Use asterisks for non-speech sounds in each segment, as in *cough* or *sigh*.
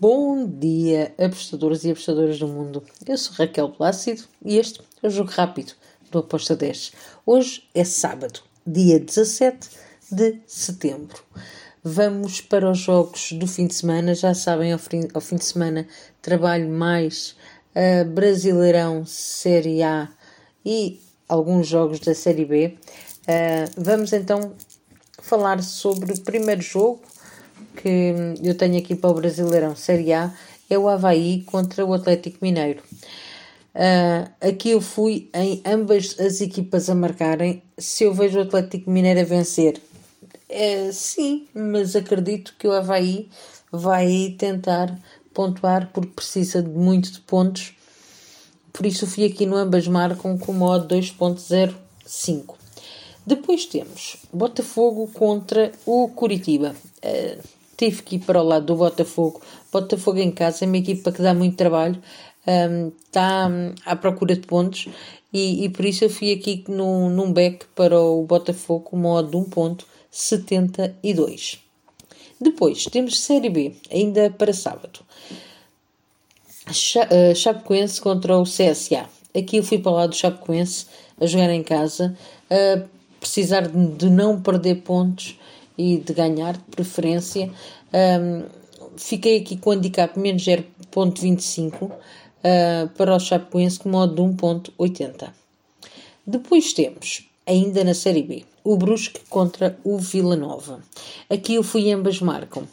Bom dia, apostadores e apostadoras do mundo. Eu sou Raquel Plácido e este é o Jogo Rápido do Aposta 10. Hoje é sábado, dia 17 de setembro. Vamos para os jogos do fim de semana. Já sabem, ao fim, ao fim de semana trabalho mais a Brasileirão Série A e alguns jogos da Série B. Uh, vamos então falar sobre o primeiro jogo que eu tenho aqui para o Brasileirão Série A é o Havaí contra o Atlético Mineiro. Uh, aqui eu fui em ambas as equipas a marcarem. Se eu vejo o Atlético Mineiro a vencer, é, sim, mas acredito que o Havaí vai tentar pontuar porque precisa de muito de pontos. Por isso fui aqui no ambas marcam com modo 2.05. Depois temos Botafogo contra o Curitiba. Uh, tive que ir para o lado do Botafogo. Botafogo em casa é uma equipa que dá muito trabalho, um, está um, à procura de pontos e, e, por isso eu fui aqui num, num back para o Botafogo, modo de 1.72. Depois temos Série B, ainda para sábado. Uh, Chapecoense contra o CSA. Aqui eu fui para o lado do Chapecoense a jogar em casa, a precisar de, de não perder pontos e de ganhar, de preferência. Um, fiquei aqui com o handicap menos 0.25 uh, ah, para o Chapecoense com modo de 1.80. Depois temos, ainda na Série B, o Brusque contra o Vila Nova. Aqui eu fui ambas marcam.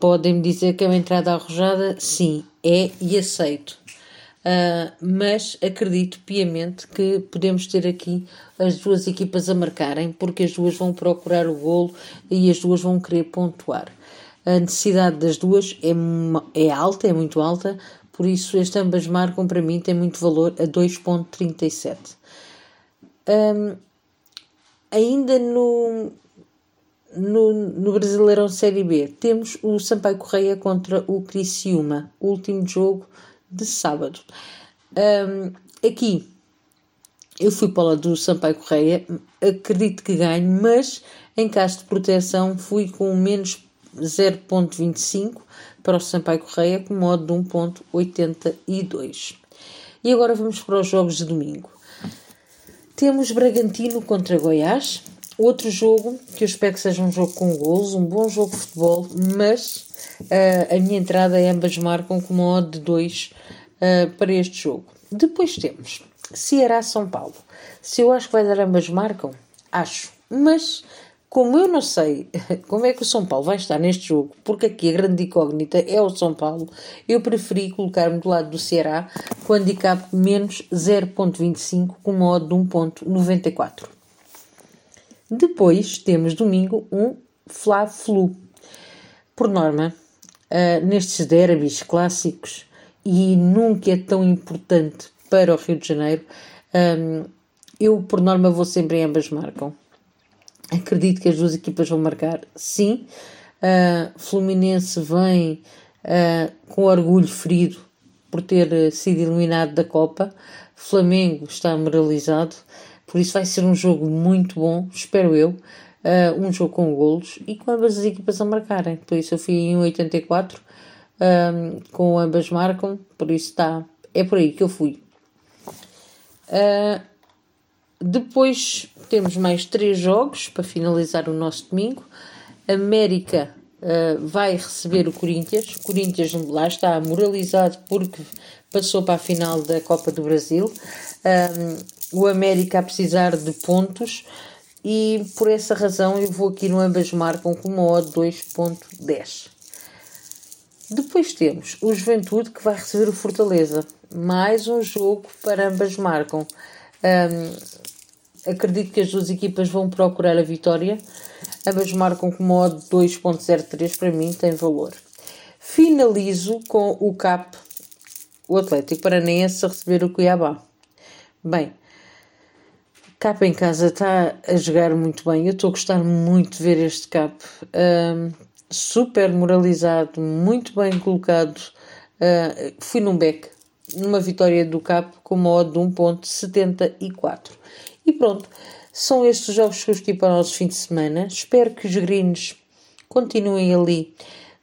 Podem-me dizer que é uma entrada arrojada? Sim, é e aceito. Uh, mas acredito piamente que podemos ter aqui as duas equipas a marcarem, porque as duas vão procurar o golo e as duas vão querer pontuar. A necessidade das duas é, é alta, é muito alta, por isso estas ambas marcam para mim tem muito valor a 2.37. Um, ainda no, no, no Brasileirão Série B temos o Sampaio Correia contra o Criciúma, último jogo de sábado. Um, aqui eu fui para o lado do Sampaio Correia, acredito que ganhe, mas em caso de proteção fui com menos 0.25 para o Sampaio Correia com modo de 1.82. E agora vamos para os jogos de domingo. Temos Bragantino contra Goiás, outro jogo que eu espero que seja um jogo com gols, um bom jogo de futebol, mas uh, a minha entrada é ambas marcam com uma odd de 2 uh, para este jogo. Depois temos Ceará São Paulo. Se eu acho que vai dar ambas marcam, acho. Mas como eu não sei *laughs* como é que o São Paulo vai estar neste jogo, porque aqui a grande incógnita é o São Paulo, eu preferi colocar-me do lado do Ceará com handicap menos 0.25 com modo de 1.94. Depois temos domingo um Fla-Flu. Por norma, uh, nestes derbys clássicos, e nunca é tão importante para o Rio de Janeiro, um, eu por norma vou sempre em ambas marcam. Acredito que as duas equipas vão marcar, sim. Uh, Fluminense vem uh, com orgulho ferido por ter sido eliminado da Copa. Flamengo está moralizado, por isso vai ser um jogo muito bom, espero eu. Uh, um jogo com golos e com ambas as equipas a marcarem. Por isso eu fui em 84, um, com ambas marcam, por isso está. É por aí que eu fui. Uh, depois temos mais três jogos para finalizar o nosso domingo. América uh, vai receber o Corinthians. O Corinthians lá está moralizado porque passou para a final da Copa do Brasil. Um, o América a precisar de pontos e por essa razão eu vou aqui no ambas marcam com uma odd 2.10. Depois temos o Juventude que vai receber o Fortaleza. Mais um jogo para ambas marcam. Um, acredito que as duas equipas vão procurar a vitória. Ambas marcam com modo 2.03 para mim tem valor. Finalizo com o CAP, o Atlético Paranaense a receber o Cuiabá. Bem, CAP em casa está a jogar muito bem. Eu estou a gostar muito de ver este CAP. Um, super moralizado, muito bem colocado. Uh, fui num back, numa vitória do Cap com uma odd de 1.74. E pronto, são estes os jogos que eu escolhi para o nosso fim de semana. Espero que os greens continuem ali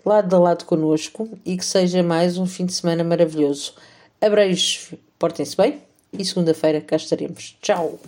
lado a lado connosco e que seja mais um fim de semana maravilhoso. Abreijos, portem-se bem e segunda-feira cá estaremos. Tchau!